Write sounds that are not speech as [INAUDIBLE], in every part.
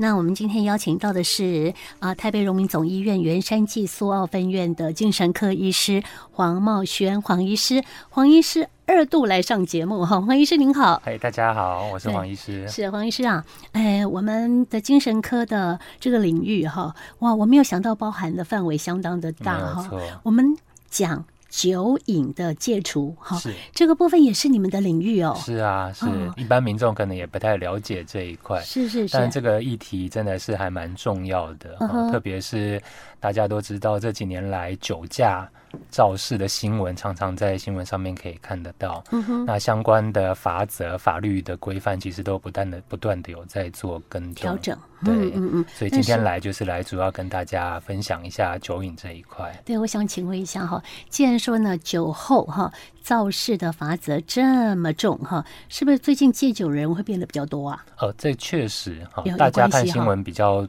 那我们今天邀请到的是啊、呃，台北荣民总医院员山暨苏澳分院的精神科医师黄茂轩黄医师，黄医师二度来上节目哈，黄医师您好，嗨，大家好，我是黄医师，是黄医师啊，哎，我们的精神科的这个领域哈，哇，我没有想到包含的范围相当的大哈，我们讲。酒瘾的戒除，哈，这个部分也是你们的领域哦。是啊，是，哦、一般民众可能也不太了解这一块。是是是，但这个议题真的是还蛮重要的，特别是大家都知道这几年来酒驾。肇事的新闻常常在新闻上面可以看得到，嗯哼，那相关的法则、法律的规范其实都不断的、不断的有在做跟调整，对，嗯嗯，所以今天来就是来主要跟大家分享一下酒瘾这一块。对，我想请问一下哈，既然说呢酒后哈肇事的罚则这么重哈，是不是最近戒酒人会变得比较多啊？呃，这确实哈，大家看新闻比较。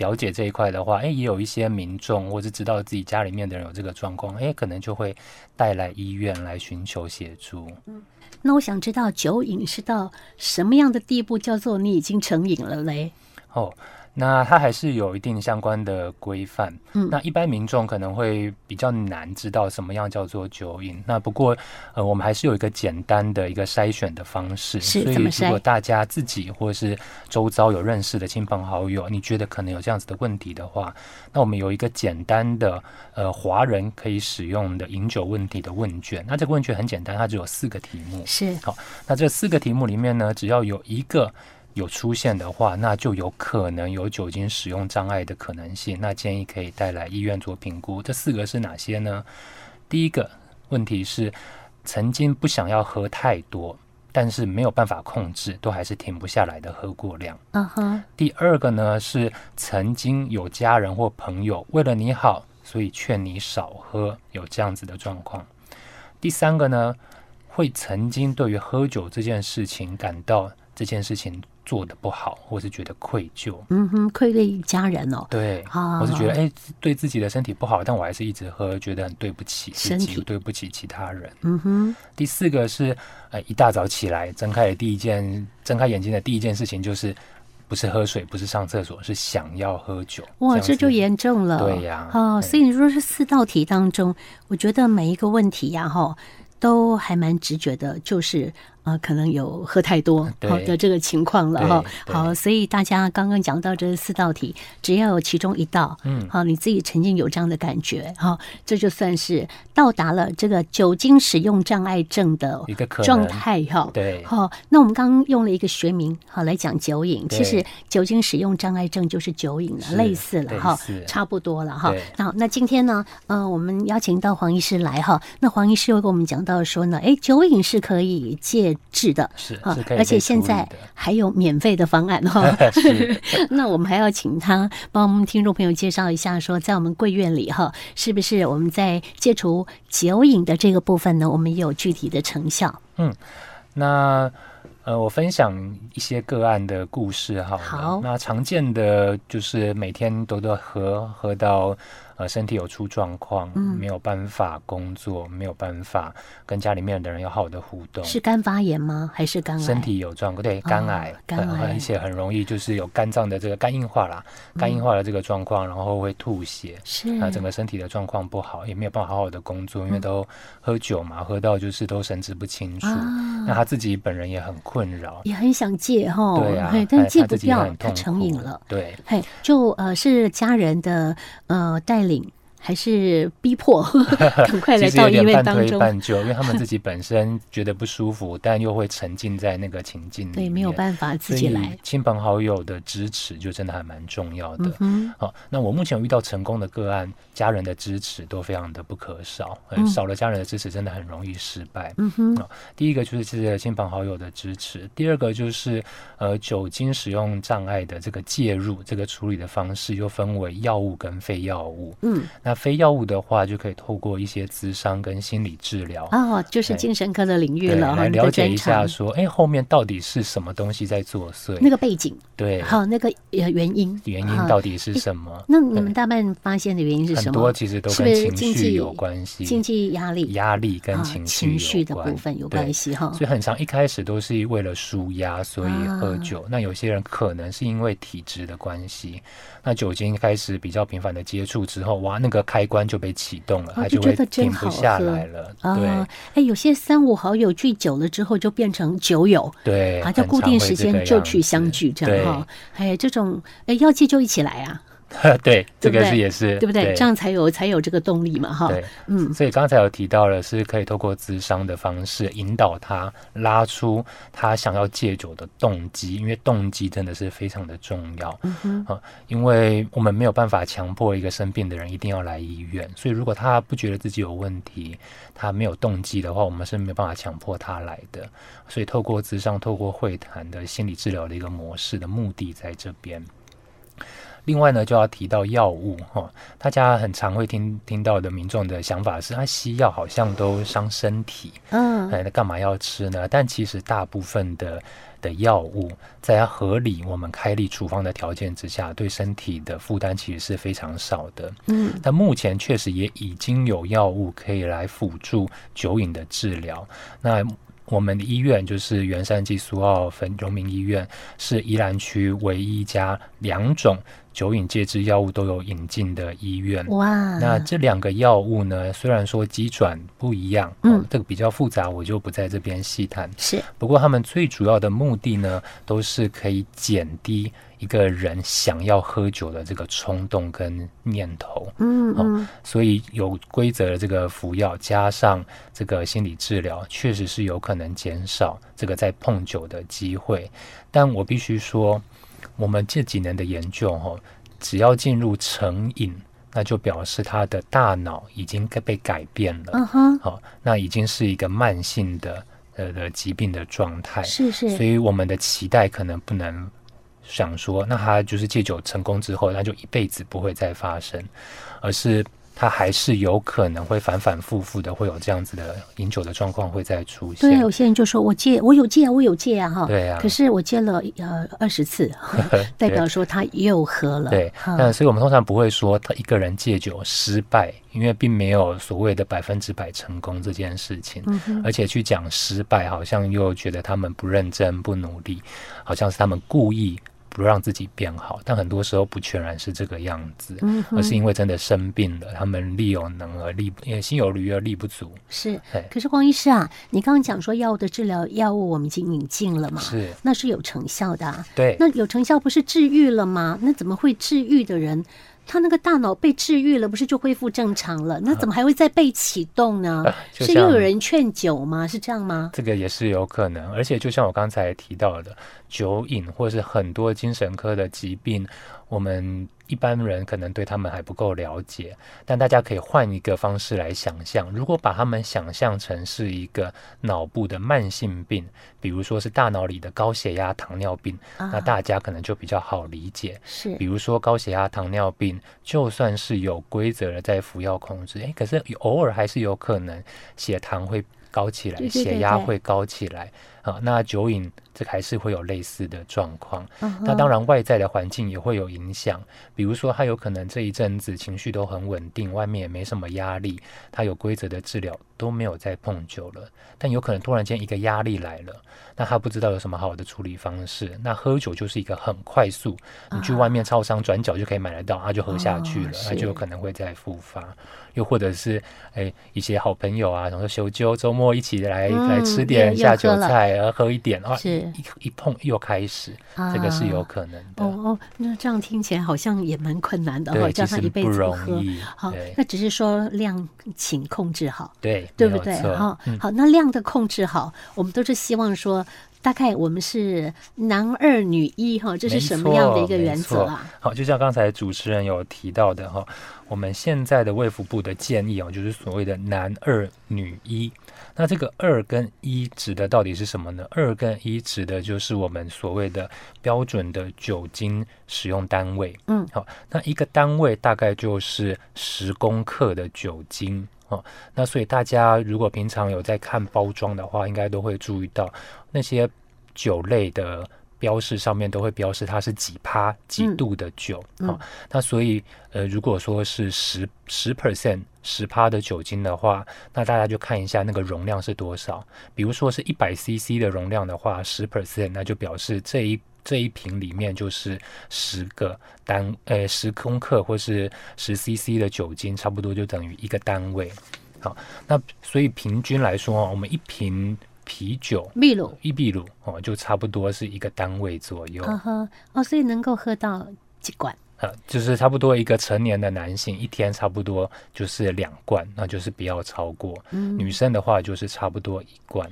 了解这一块的话，哎，也有一些民众或是知道自己家里面的人有这个状况，哎，可能就会带来医院来寻求协助。嗯，那我想知道酒瘾是到什么样的地步，叫做你已经成瘾了嘞？哦。那它还是有一定相关的规范。嗯，那一般民众可能会比较难知道什么样叫做酒瘾。那不过，呃，我们还是有一个简单的一个筛选的方式。是，所以如果大家自己或是周遭有认识的亲朋好友，你觉得可能有这样子的问题的话，那我们有一个简单的呃华人可以使用的饮酒问题的问卷。那这个问卷很简单，它只有四个题目。是。好，那这四个题目里面呢，只要有一个。有出现的话，那就有可能有酒精使用障碍的可能性。那建议可以带来医院做评估。这四个是哪些呢？第一个问题是曾经不想要喝太多，但是没有办法控制，都还是停不下来的喝过量。嗯哼。第二个呢是曾经有家人或朋友为了你好，所以劝你少喝，有这样子的状况。第三个呢会曾经对于喝酒这件事情感到这件事情。做的不好，或是觉得愧疚，嗯哼，愧对家人哦，对，我是觉得哎、欸，对自己的身体不好，但我还是一直喝，觉得很对不起自己，对不起其他人，嗯哼。第四个是，呃，一大早起来，睁开的第一件，睁开眼睛的第一件事情就是，不是喝水，不是上厕所，是想要喝酒。哇，这，这就严重了。对呀，哦，所以你说是四道题当中，我觉得每一个问题呀，哈，都还蛮直觉的，就是。啊、呃，可能有喝太多好的这个情况了哈。好，所以大家刚刚讲到这四道题，只要有其中一道，嗯，好，你自己曾经有这样的感觉，哈，这就算是到达了这个酒精使用障碍症的一个状态哈。对，好，那我们刚刚用了一个学名好来讲酒瘾，其实酒精使用障碍症就是酒瘾了，类似了哈，差不多了哈。好，那今天呢，呃，我们邀请到黄医师来哈，那黄医师又跟我们讲到说呢，哎，酒瘾是可以戒。治的是啊，而且现在还有免费的方案哈。[LAUGHS] [LAUGHS] 那我们还要请他帮我们听众朋友介绍一下，说在我们贵院里哈，是不是我们在戒除酒瘾的这个部分呢？我们也有具体的成效。嗯，那呃，我分享一些个案的故事哈。好，那常见的就是每天都都喝喝到。呃，身体有出状况，没有办法工作，嗯、没有办法跟家里面的人有好的互动。是肝发炎吗？还是肝癌？身体有状况，对，肝癌，肝癌，而且很容易就是有肝脏的这个肝硬化啦，嗯、肝硬化的这个状况，然后会吐血，是啊，整个身体的状况不好，也没有办法好好的工作，因为都喝酒嘛，喝到就是都神志不清楚。啊、那他自己本人也很困扰，也很想戒哈，对啊，但戒不掉，他成瘾了，对，嘿，就呃是家人的呃带。顶还是逼迫，[LAUGHS] 赶快来到医院当中。半推半就，因为他们自己本身觉得不舒服，但又会沉浸在那个情境里面，对，没有办法自己来。亲朋好友的支持就真的还蛮重要的。嗯，好，那我目前遇到成功的个案，家人的支持都非常的不可少。嗯，少了家人的支持，真的很容易失败。嗯哼，第一个就是这些亲朋好友的支持，第二个就是呃酒精使用障碍的这个介入，这个处理的方式又分为药物跟非药物。嗯。那非药物的话，就可以透过一些咨商跟心理治疗哦，就是精神科的领域了，来了解一下说，哎，后面到底是什么东西在作祟？那个背景对，好，那个呃原因原因到底是什么？那你们大半发现的原因是什么？很多其实都跟情绪有关系，经济压力、压力跟情绪情绪的部分有关系哈。所以很长一开始都是为了舒压，所以喝酒。那有些人可能是因为体质的关系，那酒精开始比较频繁的接触之后，哇，那个开关就被启动了，他就会停不下来了。对，哎，有些三五好友聚久了之后就变成酒友，对，啊，就固定时间就去相聚这样哈。哎，这种哎要戒就一起来啊。[LAUGHS] 对，这个是也是对不对？这样才有才有这个动力嘛，哈。对，嗯，所以刚才有提到了，是可以透过咨商的方式引导他拉出他想要戒酒的动机，因为动机真的是非常的重要。嗯哼，啊，因为我们没有办法强迫一个生病的人一定要来医院，所以如果他不觉得自己有问题，他没有动机的话，我们是没有办法强迫他来的。所以透过咨商、透过会谈的心理治疗的一个模式的目的在这边。另外呢，就要提到药物哈，大家很常会听听到的民众的想法是，啊，西药好像都伤身体，嗯，哎，那干嘛要吃呢？但其实大部分的的药物，在合理我们开立处方的条件之下，对身体的负担其实是非常少的，嗯。但目前确实也已经有药物可以来辅助酒瘾的治疗，那。我们的医院就是元山暨苏澳分荣民医院，是宜兰区唯一一家两种酒瘾戒治药物都有引进的医院。哇！那这两个药物呢，虽然说机转不一样，嗯，这个比较复杂，我就不在这边细谈。是，不过他们最主要的目的呢，都是可以减低。一个人想要喝酒的这个冲动跟念头，嗯，嗯，哦，所以有规则的这个服药，加上这个心理治疗，确实是有可能减少这个在碰酒的机会。但我必须说，我们这几年的研究，哦，只要进入成瘾，那就表示他的大脑已经被改变了，嗯哼，好，哦，那已经是一个慢性的呃的疾病的状态，是是，所以我们的期待可能不能。想说，那他就是戒酒成功之后，那就一辈子不会再发生，而是他还是有可能会反反复复的会有这样子的饮酒的状况会再出现。对，有些人就说我戒，我有戒啊，我有戒啊，哈。对啊。可是我戒了呃二十次，[LAUGHS] 代表说他又喝了。对。那所以我们通常不会说他一个人戒酒失败，因为并没有所谓的百分之百成功这件事情。嗯哼。而且去讲失败，好像又觉得他们不认真、不努力，好像是他们故意。不让自己变好，但很多时候不全然是这个样子，嗯、而是因为真的生病了，他们力有能而力，也心有余而力不足。是，可是黄医师啊，你刚刚讲说药物的治疗药物我们已经引进了嘛？是，那是有成效的、啊。对，那有成效不是治愈了吗？那怎么会治愈的人？他那个大脑被治愈了，不是就恢复正常了？那怎么还会再被启动呢？啊、是又有人劝酒吗？是这样吗？这个也是有可能，而且就像我刚才提到的，酒瘾或是很多精神科的疾病，我们。一般人可能对他们还不够了解，但大家可以换一个方式来想象。如果把他们想象成是一个脑部的慢性病，比如说是大脑里的高血压、糖尿病，那大家可能就比较好理解。是，比如说高血压、糖尿病，就算是有规则的在服药控制，诶，可是偶尔还是有可能血糖会高起来，血压会高起来。啊，那酒瘾这还是会有类似的状况。Uh huh. 那当然，外在的环境也会有影响。比如说，他有可能这一阵子情绪都很稳定，外面也没什么压力，他有规则的治疗都没有再碰酒了。但有可能突然间一个压力来了，那他不知道有什么好的处理方式。那喝酒就是一个很快速，你去外面超商转角就可以买得到，他就喝下去了，那、uh huh. 就有可能会再复发。又或者是哎，一些好朋友啊，然后休周周末一起来、嗯、来吃点下酒菜，然后喝一点啊，是一一碰又开始，啊、这个是有可能的。哦哦，那这样听起来好像也蛮困难的哈，对叫他一辈子不喝。好，那只是说量请控制好，对，对不对？哈，好，那量的控制好，我们都是希望说。大概我们是男二女一哈，这是什么样的一个原则啊？好，就像刚才主持人有提到的哈，我们现在的卫福部的建议哦，就是所谓的男二女一。那这个二跟一指的到底是什么呢？二跟一指的就是我们所谓的标准的酒精使用单位。嗯，好，那一个单位大概就是十公克的酒精。哦，那所以大家如果平常有在看包装的话，应该都会注意到那些酒类的标示上面都会标示它是几趴几度的酒。嗯，哦，那所以呃，如果说是十十 percent 十趴的酒精的话，那大家就看一下那个容量是多少。比如说是一百 CC 的容量的话，十 percent 那就表示这一。这一瓶里面就是十个单，呃，十公克或是十 CC 的酒精，差不多就等于一个单位。好，那所以平均来说，我们一瓶啤酒，秘鲁一秘鲁哦，就差不多是一个单位左右。呵呵，哦，所以能够喝到几罐？呃，就是差不多一个成年的男性一天差不多就是两罐，那就是不要超过。嗯，女生的话就是差不多一罐。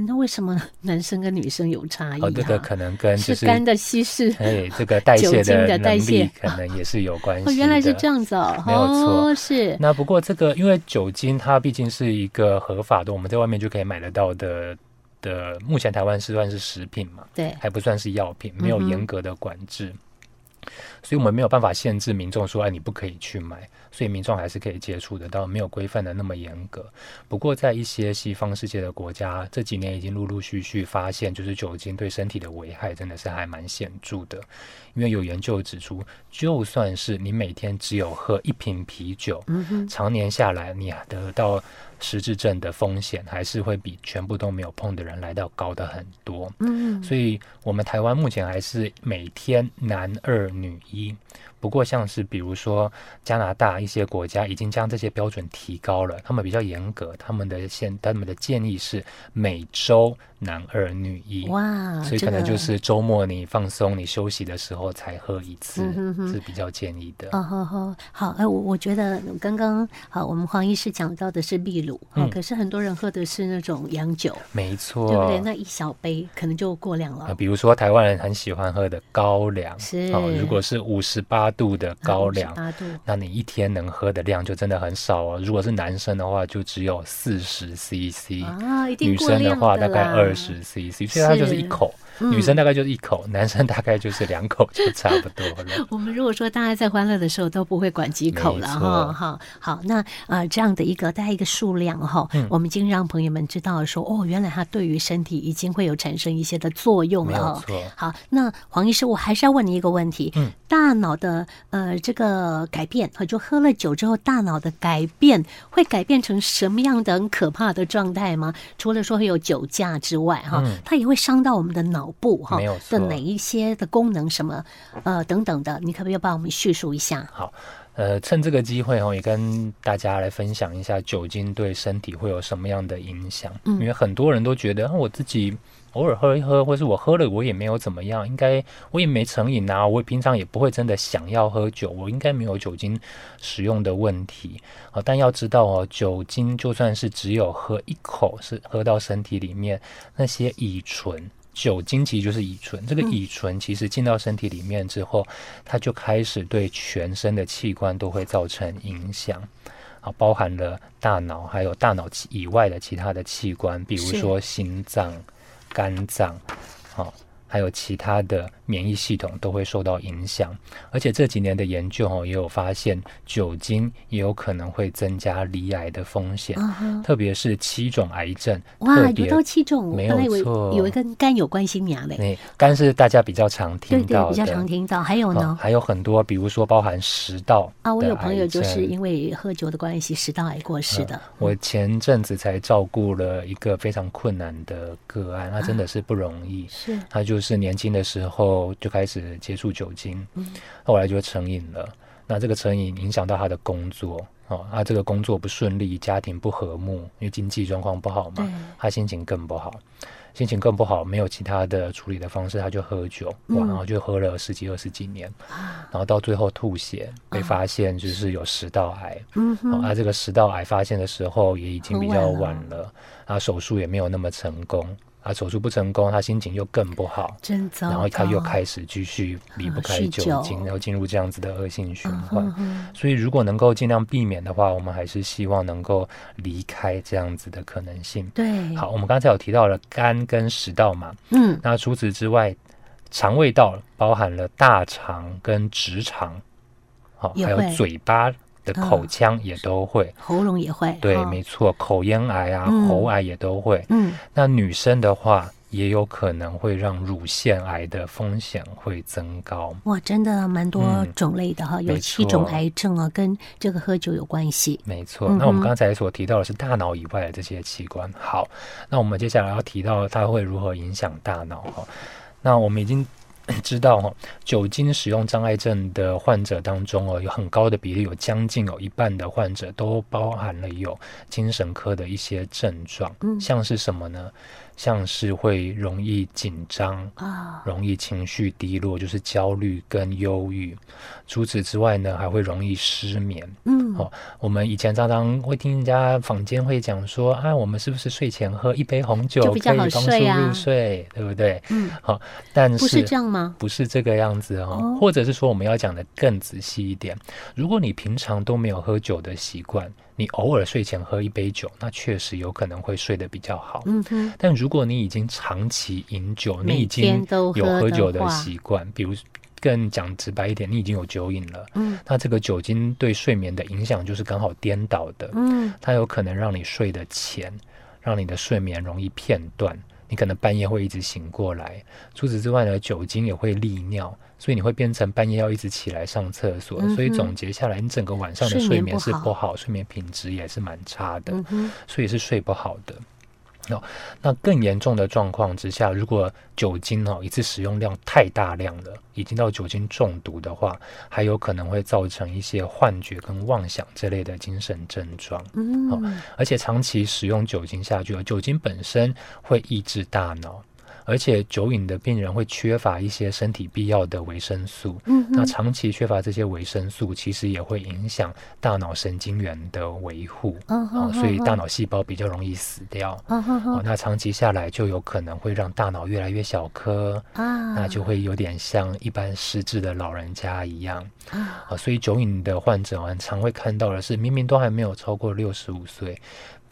那为什么男生跟女生有差异？哦，这个可能跟就是肝的稀释，哎，这个代谢的能力可能也是有关系。哦，原来是这样子哦，没有错，哦，是。那不过这个，因为酒精它毕竟是一个合法的，我们在外面就可以买得到的的，目前台湾是算是食品嘛，对，还不算是药品，没有严格的管制，嗯，所以我们没有办法限制民众说，哎，你不可以去买。所以民众还是可以接触得到，没有规范的那么严格。不过，在一些西方世界的国家，这几年已经陆陆续续发现，就是酒精对身体的危害真的是还蛮显著的。因为有研究指出，就算是你每天只有喝一瓶啤酒，嗯，常年下来，你得到失智症的风险还是会比全部都没有碰的人来到高的很多。嗯，所以我们台湾目前还是每天男二女一。不过，像是比如说加拿大一些国家已经将这些标准提高了，他们比较严格，他们的现他们的建议是每周男二女一。哇，所以可能就是周末你放松、你休息的时候才喝一次，嗯、是比较建议的。哦好好好，哎，我我觉得刚刚好，我们黄医师讲到的是秘鲁，嗯，可是很多人喝的是那种洋酒，没错，对不对？那一小杯可能就过量了。呃、比如说台湾人很喜欢喝的高粱，是，哦、如果是五十八。度的高粱，那你一天能喝的量就真的很少哦。如果是男生的话，就只有四十 CC，啊，女生的话大概二十 CC，所以它就是一口。女生大概就是一口，嗯，男生大概就是两口，就差不多了。[LAUGHS] 我们如果说大家在欢乐的时候都不会管几口了哈，哈，好，那呃这样的一个大概一个数量哈，嗯，我们已经让朋友们知道说哦，原来它对于身体已经会有产生一些的作用了。没错。好，那黄医师，我还是要问你一个问题，嗯，大脑的呃这个改变，就喝了酒之后大脑的改变会改变成什么样的很可怕的状态吗？除了说会有酒驾之外哈，它也会伤到我们的脑。脑部哈的哪一些的功能什么呃等等的，你可不可以帮我们叙述一下？好，呃，趁这个机会哈，也跟大家来分享一下酒精对身体会有什么样的影响。嗯，因为很多人都觉得我自己偶尔喝一喝，或是我喝了我也没有怎么样，应该我也没成瘾啊，我平常也不会真的想要喝酒，我应该没有酒精使用的问题啊。但要知道哦，酒精就算是只有喝一口，是喝到身体里面那些乙醇。酒精其实就是乙醇，这个乙醇其实进到身体里面之后，它就开始对全身的器官都会造成影响，啊，包含了大脑，还有大脑以外的其他的器官，比如说心脏、肝脏，好。还有其他的免疫系统都会受到影响，而且这几年的研究哦，也有发现酒精也有可能会增加罹癌的风险，uh-huh. 特别是七种癌症。哇，有到七种，没有错，有一个跟肝有关系呀嘞。肝是大家比较常听到的，对对，比较常听到。还有呢？哦、还有很多，比如说包含食道啊，我有朋友就是因为喝酒的关系，食道癌过世的。嗯、我前阵子才照顾了一个非常困难的个案，那真的是不容易，是、啊、他就是。是年轻的时候就开始接触酒精，后来就成瘾了。那这个成瘾影响到他的工作，哦，他这个工作不顺利，家庭不和睦，因为经济状况不好嘛，他心情更不好，心情更不好，没有其他的处理的方式，他就喝酒，哇，然后就喝了十几二十几年，然后到最后吐血，被发现就是有食道癌。嗯，他这个食道癌发现的时候也已经比较晚了，啊，手术也没有那么成功。啊，手术不成功，他心情又更不好，真糟。然后他又开始继续离不开酒精，然后进入这样子的恶性循环。嗯、哼哼所以，如果能够尽量避免的话，我们还是希望能够离开这样子的可能性。对，好，我们刚才有提到了肝跟食道嘛，嗯，那除此之外，肠胃道包含了大肠跟直肠，好，还有嘴巴。的口腔也都会，哦、喉咙也会，对，哦、没错，口咽癌啊，嗯、喉癌也都会。嗯，那女生的话，也有可能会让乳腺癌的风险会增高。哇，真的蛮多种类的哈，嗯、有七种癌症啊，跟这个喝酒有关系。没错，那我们刚才所提到的是大脑以外的这些器官。好，那我们接下来要提到它会如何影响大脑哈。那我们已经。知道哈，酒精使用障碍症的患者当中哦，有很高的比例，有将近有一半的患者都包含了有精神科的一些症状，嗯，像是什么呢？像是会容易紧张啊，容易情绪低落，就是焦虑跟忧郁。除此之外呢，还会容易失眠。嗯，好、哦，我们以前常常会听人家坊间会讲说，啊，我们是不是睡前喝一杯红酒可以帮助入睡，对不对？嗯，好、哦，但是不是这样吗？不是这个样子哦，哦或者是说我们要讲的更仔细一点，如果你平常都没有喝酒的习惯。你偶尔睡前喝一杯酒，那确实有可能会睡得比较好。嗯哼。但如果你已经长期饮酒，你已经有喝酒的习惯，比如更讲直白一点，你已经有酒瘾了。嗯。那这个酒精对睡眠的影响就是刚好颠倒的。嗯。它有可能让你睡得浅，让你的睡眠容易片段，你可能半夜会一直醒过来。除此之外呢，酒精也会利尿。所以你会变成半夜要一直起来上厕所，嗯、所以总结下来，你整个晚上的睡眠是不好，睡眠，品质也是蛮差的，嗯、所以是睡不好的。哦，那更严重的状况之下，如果酒精哦一次使用量太大量了，已经到酒精中毒的话，还有可能会造成一些幻觉跟妄想这类的精神症状。嗯，哦，而且长期使用酒精下去，酒精本身会抑制大脑。而且酒瘾的病人会缺乏一些身体必要的维生素，嗯，那长期缺乏这些维生素，其实也会影响大脑神经元的维护，所以大脑细胞比较容易死掉，那长期下来就有可能会让大脑越来越小颗，啊，那就会有点像一般失智的老人家一样，啊，所以酒瘾的患者很常会看到的是，明明都还没有超过六十五岁。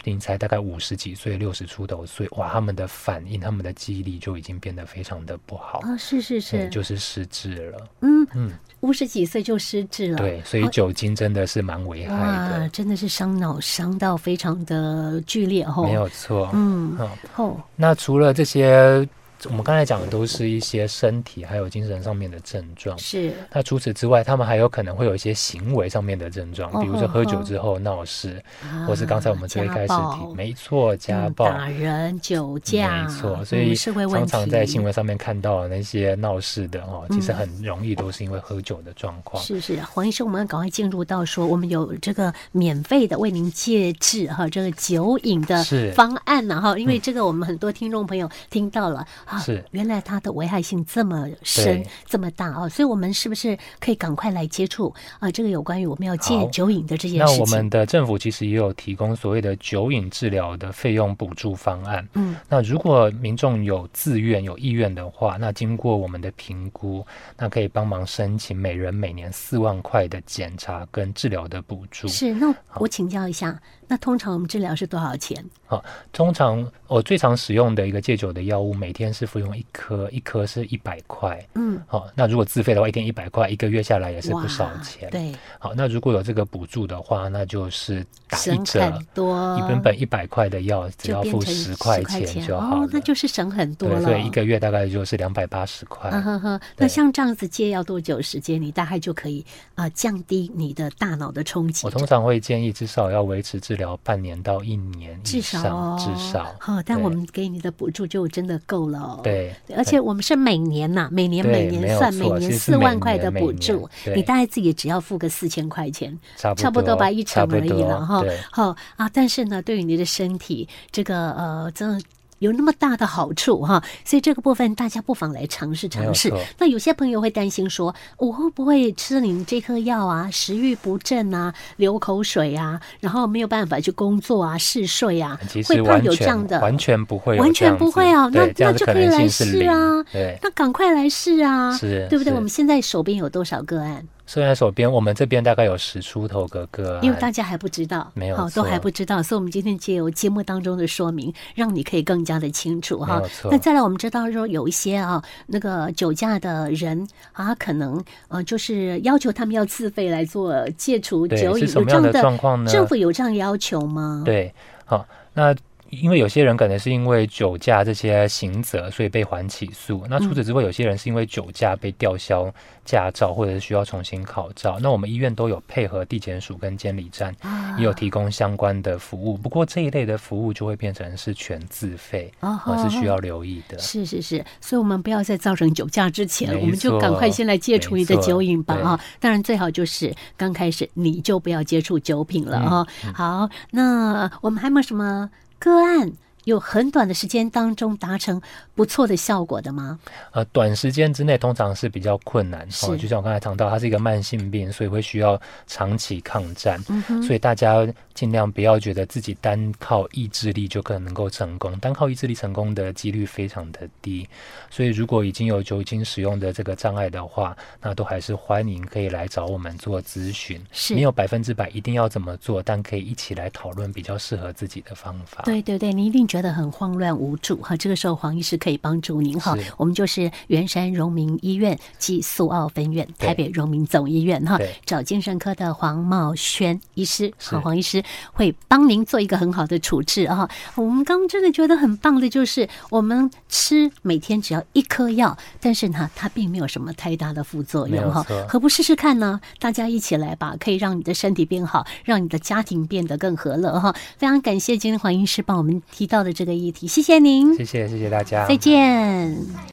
你才大概五十几岁，六十出头岁，哇，他们的反应，他们的记忆力就已经变得非常的不好啊！是是是，就是失智了。嗯嗯，五十几岁就失智了。对，所以酒精真的是蛮危害的，哇，真的是伤脑伤到非常的剧烈哦。没有错，嗯，好、哦，那除了这些。我们刚才讲的都是一些身体还有精神上面的症状。是。那除此之外，他们还有可能会有一些行为上面的症状，比如说喝酒之后闹事，或是刚才我们最开始提，没错，家暴、打人、酒驾，没错。所以常常在新闻上面看到那些闹事的哦，其实很容易都是因为喝酒的状况。是是，黄医生，我们赶快进入到说，我们有这个免费的为您戒治哈这个酒瘾的方案呢哈，因为这个我们很多听众朋友听到了。是，原来它的危害性这么深，这么大哦，所以我们是不是可以赶快来接触啊？这个有关于我们要戒酒瘾的这件事情。那我们的政府其实也有提供所谓的酒瘾治疗的费用补助方案。嗯，那如果民众有自愿、有意愿的话，那经过我们的评估，那可以帮忙申请每人每年四万块的检查跟治疗的补助。是，那我请教一下。那通常我们治疗是多少钱？好，通常我最常使用的一个戒酒的药物，每天是服用一颗，一颗是一百块。嗯，好，那如果自费的话，一天一百块，一个月下来也是不少钱。对，好，那如果有这个补助的话，那就是打一折，多，你原本一百块的药只要付十块钱就好了，哦，那就是省很多了。所以一个月大概就是两百八十块。呵呵，那像这样子戒要多久时间？你大概就可以啊降低你的大脑的冲击。我通常会建议至少要维持治疗。半年到一年以上，至少，哦、至少。好，但我们给你的补助就真的够了哦。对，而且我们是每年呐，每年每年算，每年四万块的补助，你大概自己只要付个四千块钱，差不多吧，一成而已了哈。好啊，但是呢，对于你的身体，这个呃，真的。有那么大的好处哈。所以这个部分大家不妨来尝试尝试。那有些朋友会担心说，我会不会吃了你这颗药啊，食欲不振啊，流口水啊，然后没有办法去工作啊，嗜睡啊，会怕有这样的？完全不会，完全不会啊。那那就可以来试啊，对，那赶快来试啊，是，对不对？我们现在手边有多少个案？虽然手边我们这边大概有十出头个个，因为大家还不知道，没有好，都还不知道，所以我们今天借由节目当中的说明，让你可以更加的清楚哈。那再来，我们知道说有一些啊，那个酒驾的人啊，可能呃，就是要求他们要自费来做戒除酒瘾，什么样的状况呢？政府有这样要求吗？对，好，那。因为有些人可能是因为酒驾这些刑责，所以被缓起诉。那除此之外，有些人是因为酒驾被吊销驾照，或者是需要重新考照。那我们医院都有配合地检署跟监理站，也有提供相关的服务。不过这一类的服务就会变成是全自费，而是需要留意的。是是是，所以我们不要在造成酒驾之前，我们就赶快先来戒除你的酒瘾吧啊！当然最好就是刚开始你就不要接触酒品了啊。好，那我们还有没有什么？个案有很短的时间当中达成不错的效果的吗？呃，短时间之内通常是比较困难。哦，就像我刚才谈到，它是一个慢性病，所以会需要长期抗战。嗯，所以大家尽量不要觉得自己单靠意志力就可能能够成功，单靠意志力成功的几率非常的低。所以如果已经有酒精使用的这个障碍的话，那都还是欢迎可以来找我们做咨询。是，没有百分之百一定要怎么做，但可以一起来讨论比较适合自己的方法。对对对，你一定觉得很慌乱无助哈，这个时候黄医师可以帮助您哈。我们就是圆山荣民医院暨苏澳分院，台北荣民总医院哈，找精神科的黄茂轩医师，好，黄医师会帮您做一个很好的处置啊。我们刚刚真的觉得很棒的就是，我们吃每天只要一颗药，但是呢，它并没有什么太大的副作用哈，何不试试看呢？大家一起来吧，可以让你的身体变好，让你的家庭变得更和乐哈。非常感谢今天黄医师帮我们提到的这个议题，谢谢您，谢谢谢谢大家，再见。